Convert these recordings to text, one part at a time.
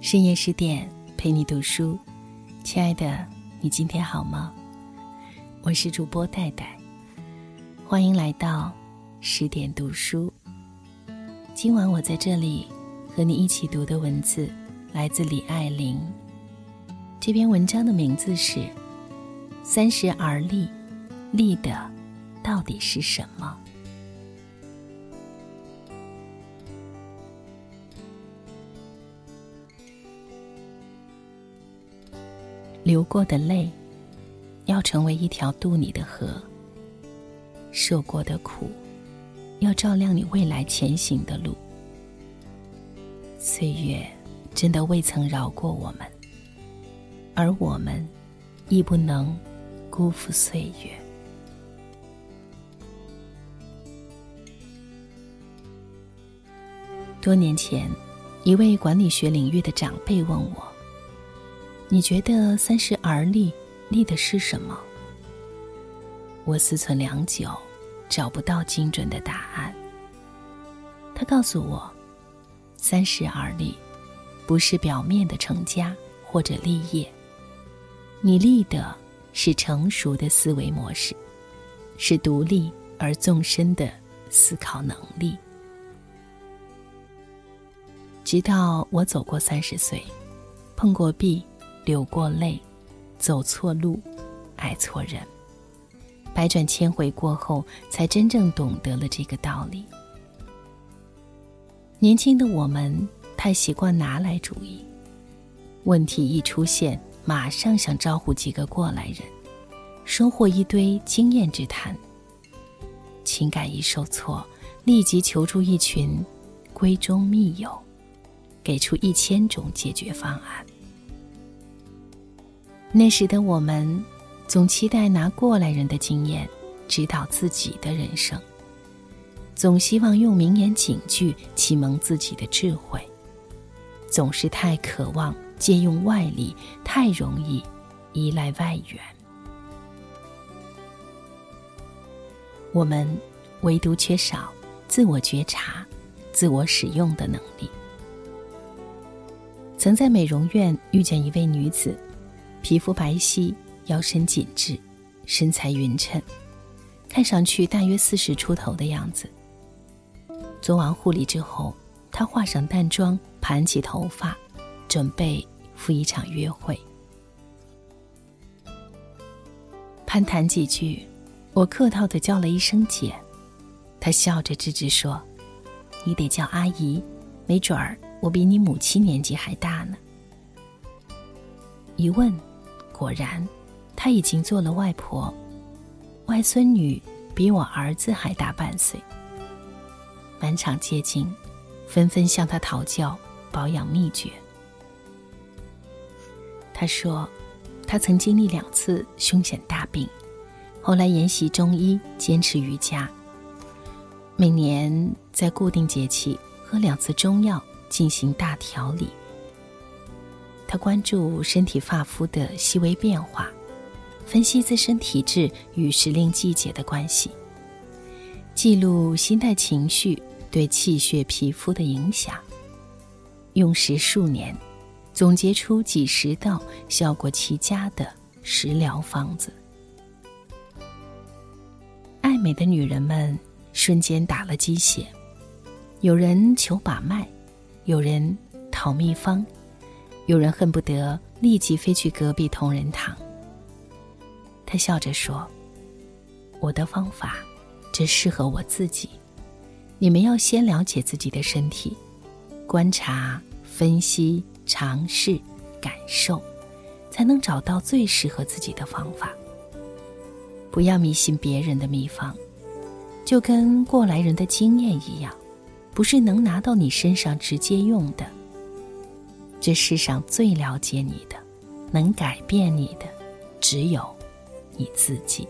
深夜十点陪你读书，亲爱的，你今天好吗？我是主播戴戴，欢迎来到十点读书。今晚我在这里和你一起读的文字来自李爱玲。这篇文章的名字是《三十而立》，立的到底是什么？流过的泪，要成为一条渡你的河；受过的苦，要照亮你未来前行的路。岁月真的未曾饶过我们，而我们亦不能辜负岁月。多年前，一位管理学领域的长辈问我。你觉得三十而立，立的是什么？我思忖良久，找不到精准的答案。他告诉我，三十而立，不是表面的成家或者立业，你立的是成熟的思维模式，是独立而纵深的思考能力。直到我走过三十岁，碰过壁。流过泪，走错路，爱错人，百转千回过后，才真正懂得了这个道理。年轻的我们太习惯拿来主义，问题一出现，马上想招呼几个过来人，收获一堆经验之谈。情感一受挫，立即求助一群闺中密友，给出一千种解决方案。那时的我们，总期待拿过来人的经验指导自己的人生，总希望用名言警句启蒙自己的智慧，总是太渴望借用外力，太容易依赖外援。我们唯独缺少自我觉察、自我使用的能力。曾在美容院遇见一位女子。皮肤白皙，腰身紧致，身材匀称，看上去大约四十出头的样子。做完护理之后，她化上淡妆，盘起头发，准备赴一场约会。攀谈几句，我客套的叫了一声“姐”，她笑着吱吱说：“你得叫阿姨，没准儿我比你母亲年纪还大呢。”一问。果然，她已经做了外婆，外孙女比我儿子还大半岁。满场皆惊，纷纷向她讨教保养秘诀。她说，她曾经历两次凶险大病，后来研习中医，坚持瑜伽。每年在固定节气喝两次中药进行大调理。他关注身体发肤的细微变化，分析自身体质与时令季节的关系，记录心态情绪对气血皮肤的影响，用时数年，总结出几十道效果奇佳的食疗方子。爱美的女人们瞬间打了鸡血，有人求把脉，有人讨秘方。有人恨不得立即飞去隔壁同仁堂。他笑着说：“我的方法只适合我自己，你们要先了解自己的身体，观察、分析、尝试、感受，才能找到最适合自己的方法。不要迷信别人的秘方，就跟过来人的经验一样，不是能拿到你身上直接用的。”这世上最了解你的，能改变你的，只有你自己。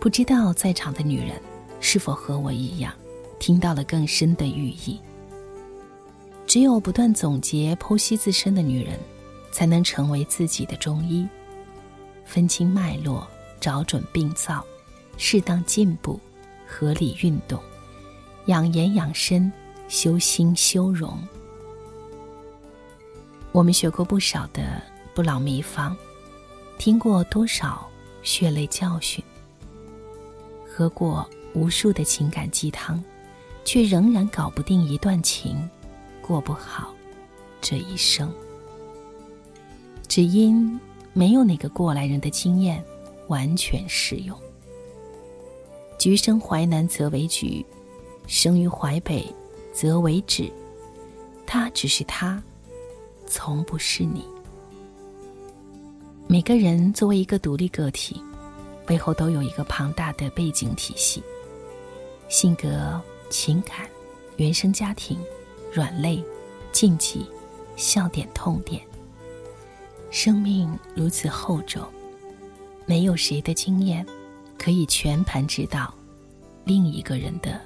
不知道在场的女人是否和我一样，听到了更深的寓意。只有不断总结、剖析自身的女人，才能成为自己的中医，分清脉络，找准病灶，适当进步，合理运动，养颜养身。修心修容。我们学过不少的不老秘方，听过多少血泪教训，喝过无数的情感鸡汤，却仍然搞不定一段情，过不好这一生。只因没有哪个过来人的经验完全适用。橘生淮南则为橘，生于淮北则为止。他只是他。从不是你。每个人作为一个独立个体，背后都有一个庞大的背景体系，性格、情感、原生家庭、软肋、禁忌、笑点、痛点。生命如此厚重，没有谁的经验可以全盘指导另一个人的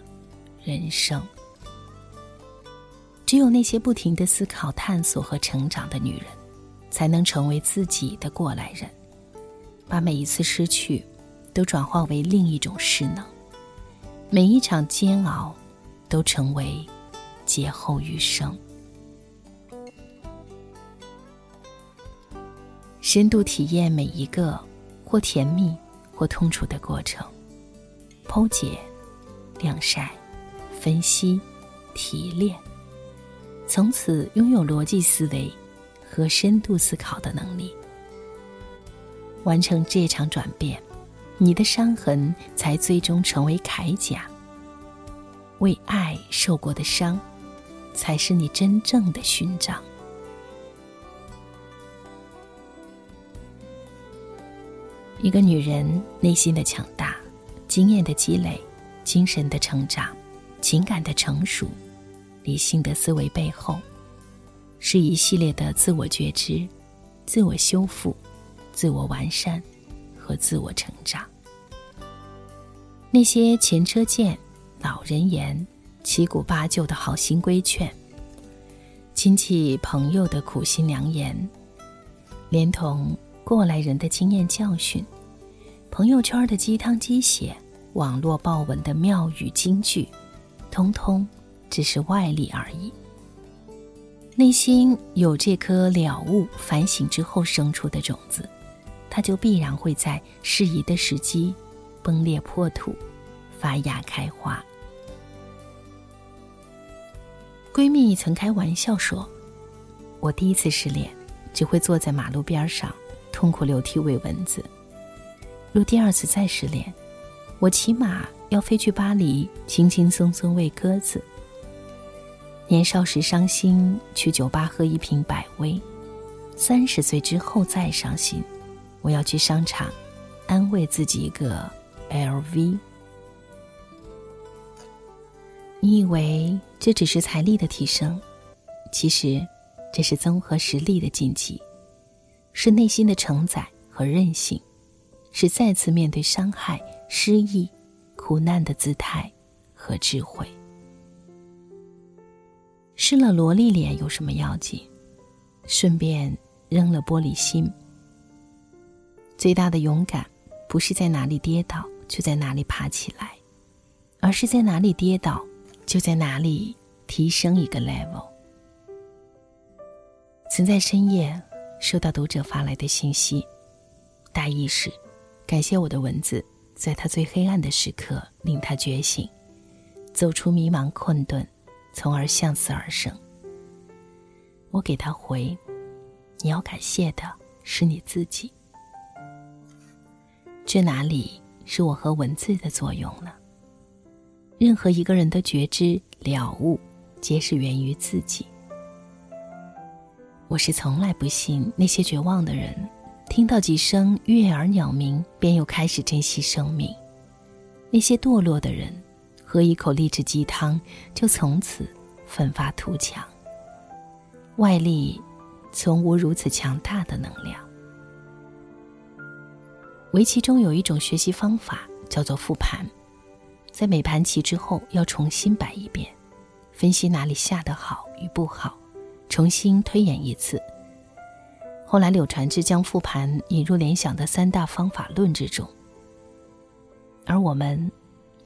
人生。只有那些不停的思考、探索和成长的女人，才能成为自己的过来人，把每一次失去，都转化为另一种势能；每一场煎熬，都成为劫后余生。深度体验每一个或甜蜜或痛楚的过程，剖解、晾晒、分析、提炼。从此拥有逻辑思维和深度思考的能力，完成这场转变，你的伤痕才最终成为铠甲。为爱受过的伤，才是你真正的勋章。一个女人内心的强大、经验的积累、精神的成长、情感的成熟。理性的思维背后，是一系列的自我觉知、自我修复、自我完善和自我成长。那些前车鉴、老人言、七古八旧的好心规劝，亲戚朋友的苦心良言，连同过来人的经验教训，朋友圈的鸡汤鸡血，网络爆文的妙语金句，通通。只是外力而已。内心有这颗了悟、反省之后生出的种子，它就必然会在适宜的时机崩裂破土、发芽开花。闺蜜曾开玩笑说：“我第一次失恋，只会坐在马路边上痛哭流涕喂蚊子；若第二次再失恋，我起码要飞去巴黎，轻轻松松喂鸽子。”年少时伤心，去酒吧喝一瓶百威；三十岁之后再伤心，我要去商场安慰自己一个 LV。你以为这只是财力的提升，其实这是综合实力的晋级，是内心的承载和韧性，是再次面对伤害、失意、苦难的姿态和智慧。失了萝莉脸有什么要紧？顺便扔了玻璃心。最大的勇敢，不是在哪里跌倒就在哪里爬起来，而是在哪里跌倒就在哪里提升一个 level。曾在深夜收到读者发来的信息，大意是：感谢我的文字，在他最黑暗的时刻令他觉醒，走出迷茫困顿。从而向死而生。我给他回：“你要感谢的是你自己。”这哪里是我和文字的作用呢？任何一个人的觉知了悟，皆是源于自己。我是从来不信那些绝望的人，听到几声悦耳鸟鸣，便又开始珍惜生命；那些堕落的人。喝一口励志鸡汤，就从此奋发图强。外力从无如此强大的能量。围棋中有一种学习方法叫做复盘，在每盘棋之后要重新摆一遍，分析哪里下得好与不好，重新推演一次。后来柳传志将复盘引入联想的三大方法论之中，而我们。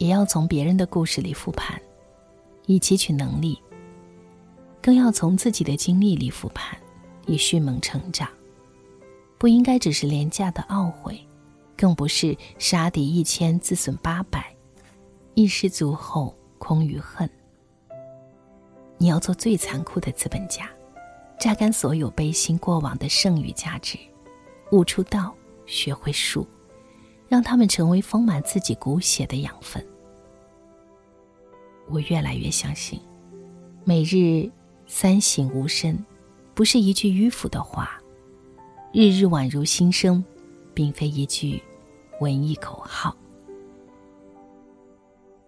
也要从别人的故事里复盘，以汲取能力更要从自己的经历里复盘，以迅猛成长。不应该只是廉价的懊悔，更不是杀敌一千自损八百，一失足后空余恨。你要做最残酷的资本家，榨干所有悲心过往的剩余价值，悟出道，学会术，让他们成为丰满自己骨血的养分。我越来越相信，每日。三省吾身，不是一句迂腐的话；日日宛如新生，并非一句文艺口号。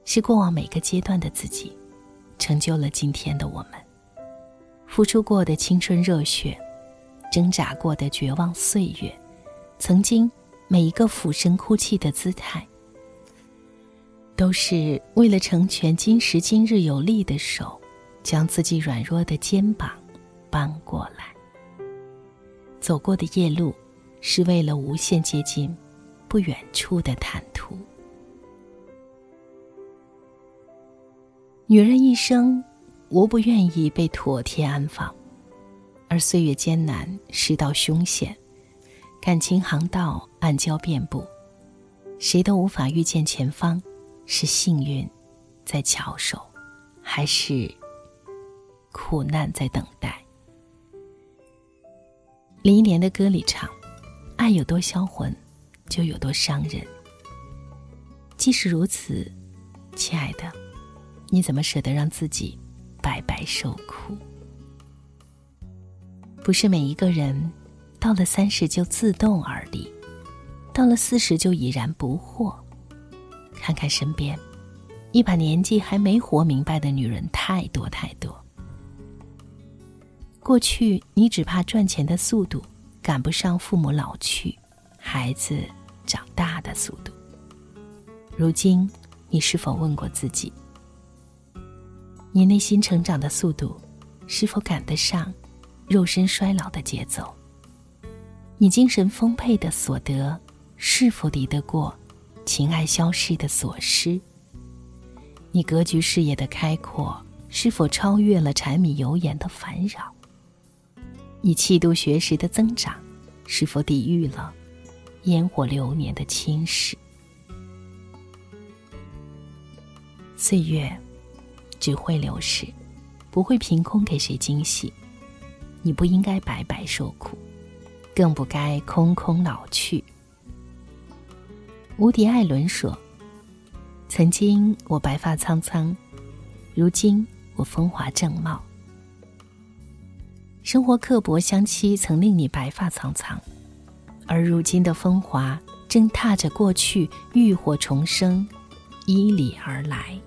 是过往每个阶段的自己，成就了今天的我们。付出过的青春热血，挣扎过的绝望岁月，曾经每一个俯身哭泣的姿态，都是为了成全今时今日有力的手。将自己软弱的肩膀搬过来，走过的夜路，是为了无限接近不远处的坦途。女人一生无不愿意被妥帖安放，而岁月艰难，世道凶险，感情航道暗礁遍布，谁都无法预见前方，是幸运在翘首，还是？苦难在等待。林忆莲的歌里唱：“爱有多销魂，就有多伤人。”即使如此，亲爱的，你怎么舍得让自己白白受苦？不是每一个人到了三十就自动而立，到了四十就已然不惑。看看身边，一把年纪还没活明白的女人太多太多。过去，你只怕赚钱的速度赶不上父母老去、孩子长大的速度。如今，你是否问过自己：你内心成长的速度是否赶得上肉身衰老的节奏？你精神丰沛的所得是否抵得过情爱消逝的所失？你格局视野的开阔是否超越了柴米油盐的烦扰？你气度学识的增长，是否抵御了烟火流年的侵蚀？岁月只会流逝，不会凭空给谁惊喜。你不应该白白受苦，更不该空空老去。无敌艾伦说：“曾经我白发苍苍，如今我风华正茂。”生活刻薄相欺，曾令你白发苍苍，而如今的风华正踏着过去浴火重生，依礼而来。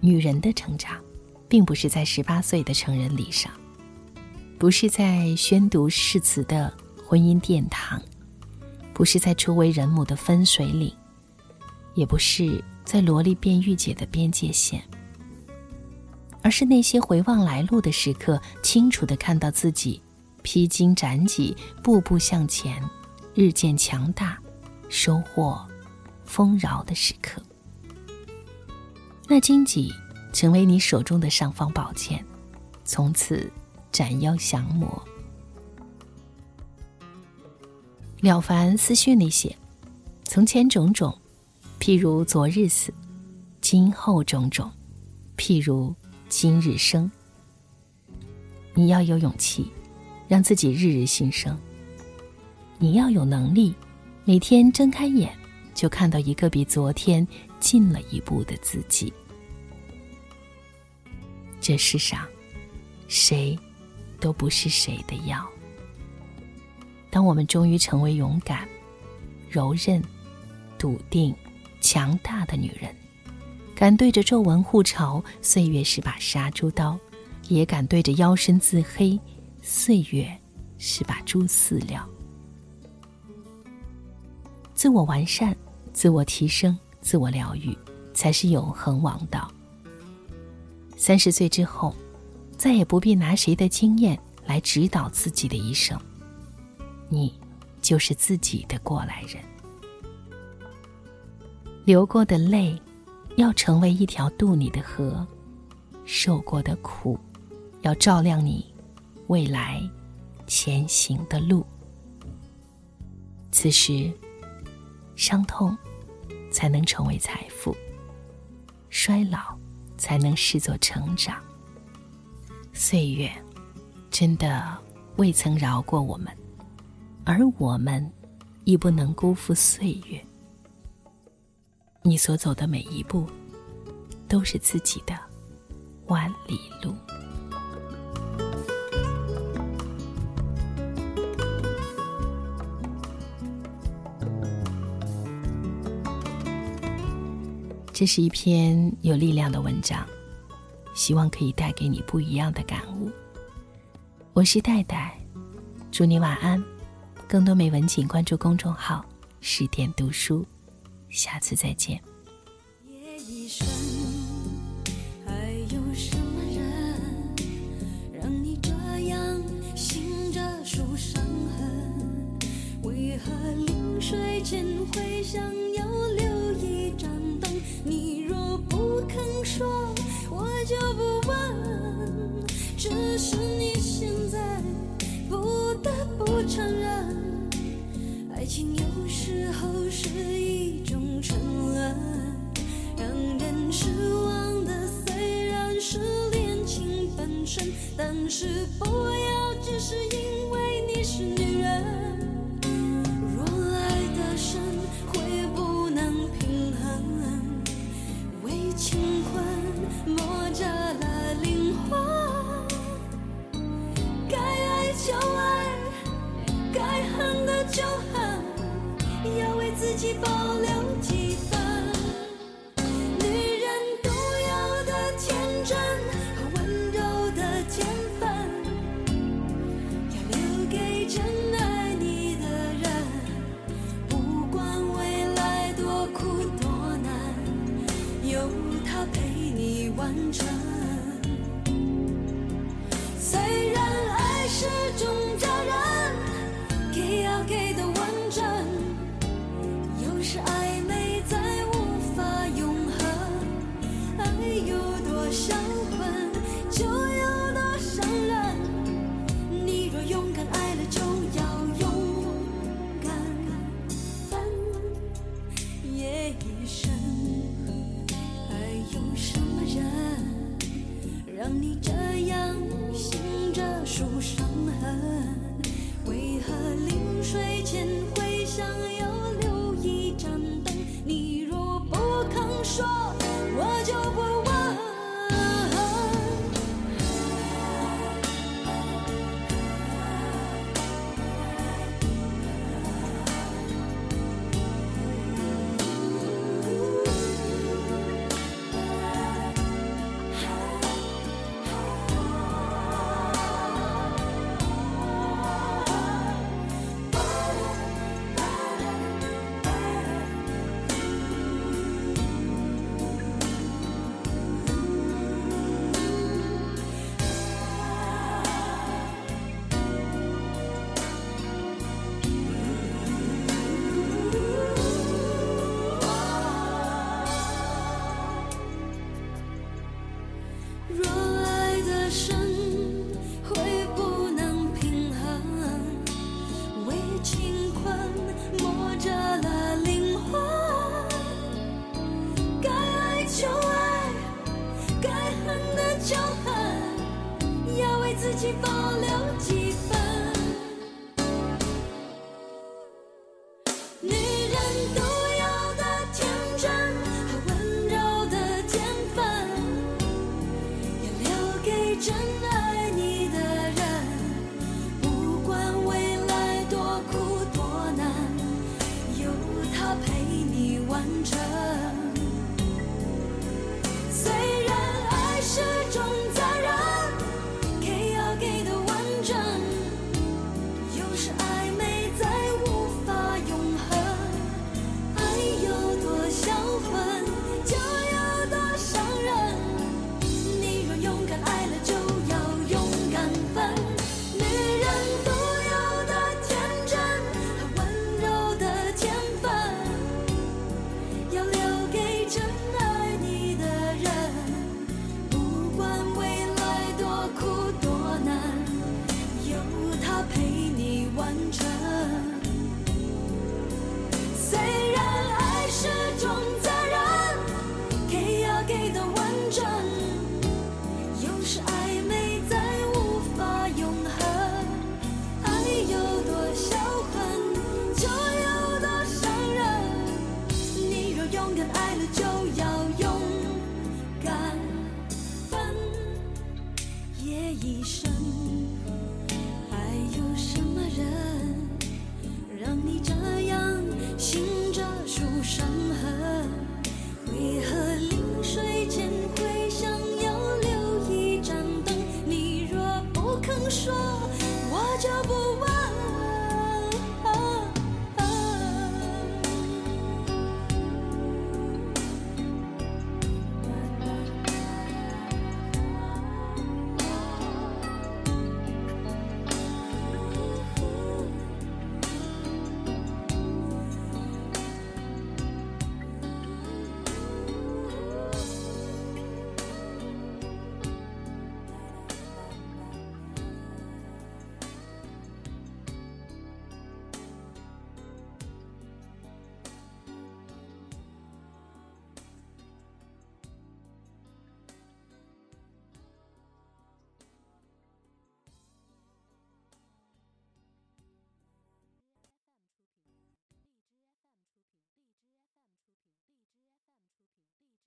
女人的成长，并不是在十八岁的成人礼上，不是在宣读誓词的婚姻殿堂，不是在初为人母的分水岭，也不是在萝莉变御姐的边界线。而是那些回望来路的时刻，清楚的看到自己披荆斩棘、步步向前、日渐强大、收获丰饶的时刻。那荆棘成为你手中的尚方宝剑，从此斩妖降魔。了凡思绪里写：从前种种，譬如昨日死；今后种种，譬如。今日生，你要有勇气，让自己日日新生。你要有能力，每天睁开眼就看到一个比昨天近了一步的自己。这世上，谁都不是谁的药。当我们终于成为勇敢、柔韧、笃定、强大的女人。敢对着皱纹互嘲，岁月是把杀猪刀；也敢对着腰身自黑，岁月是把猪饲料。自我完善、自我提升、自我疗愈，才是永恒王道。三十岁之后，再也不必拿谁的经验来指导自己的一生，你就是自己的过来人，流过的泪。要成为一条渡你的河，受过的苦，要照亮你未来前行的路。此时，伤痛才能成为财富，衰老才能视作成长。岁月真的未曾饶过我们，而我们亦不能辜负岁月。你所走的每一步，都是自己的万里路。这是一篇有力量的文章，希望可以带给你不一样的感悟。我是戴戴，祝你晚安。更多美文，请关注公众号“十点读书”。下次再见。夜已深，还有什么人让你这样醒着数伤痕？为何临睡前会想要留一盏灯？你若不肯说，我就不问。自己保留几